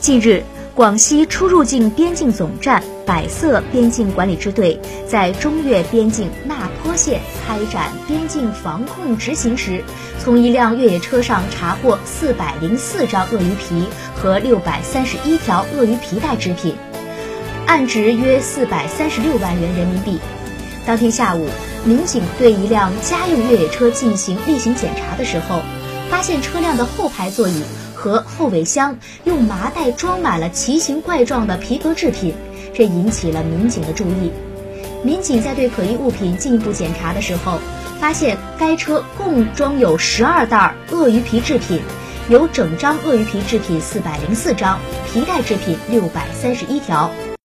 近日，广西出入境边境总站百色边境管理支队在中越边境那坡县开展边境防控执行时，从一辆越野车上查获四百零四张鳄鱼皮和六百三十一条鳄鱼皮带制品，案值约四百三十六万元人民币。当天下午，民警对一辆家用越野车进行例行检查的时候，发现车辆的后排座椅。和后备箱用麻袋装满了奇形怪状的皮革制品，这引起了民警的注意。民警在对可疑物品进一步检查的时候，发现该车共装有十二袋鳄鱼皮制品，有整张鳄鱼皮制品四百零四张，皮带制品六百三十一条。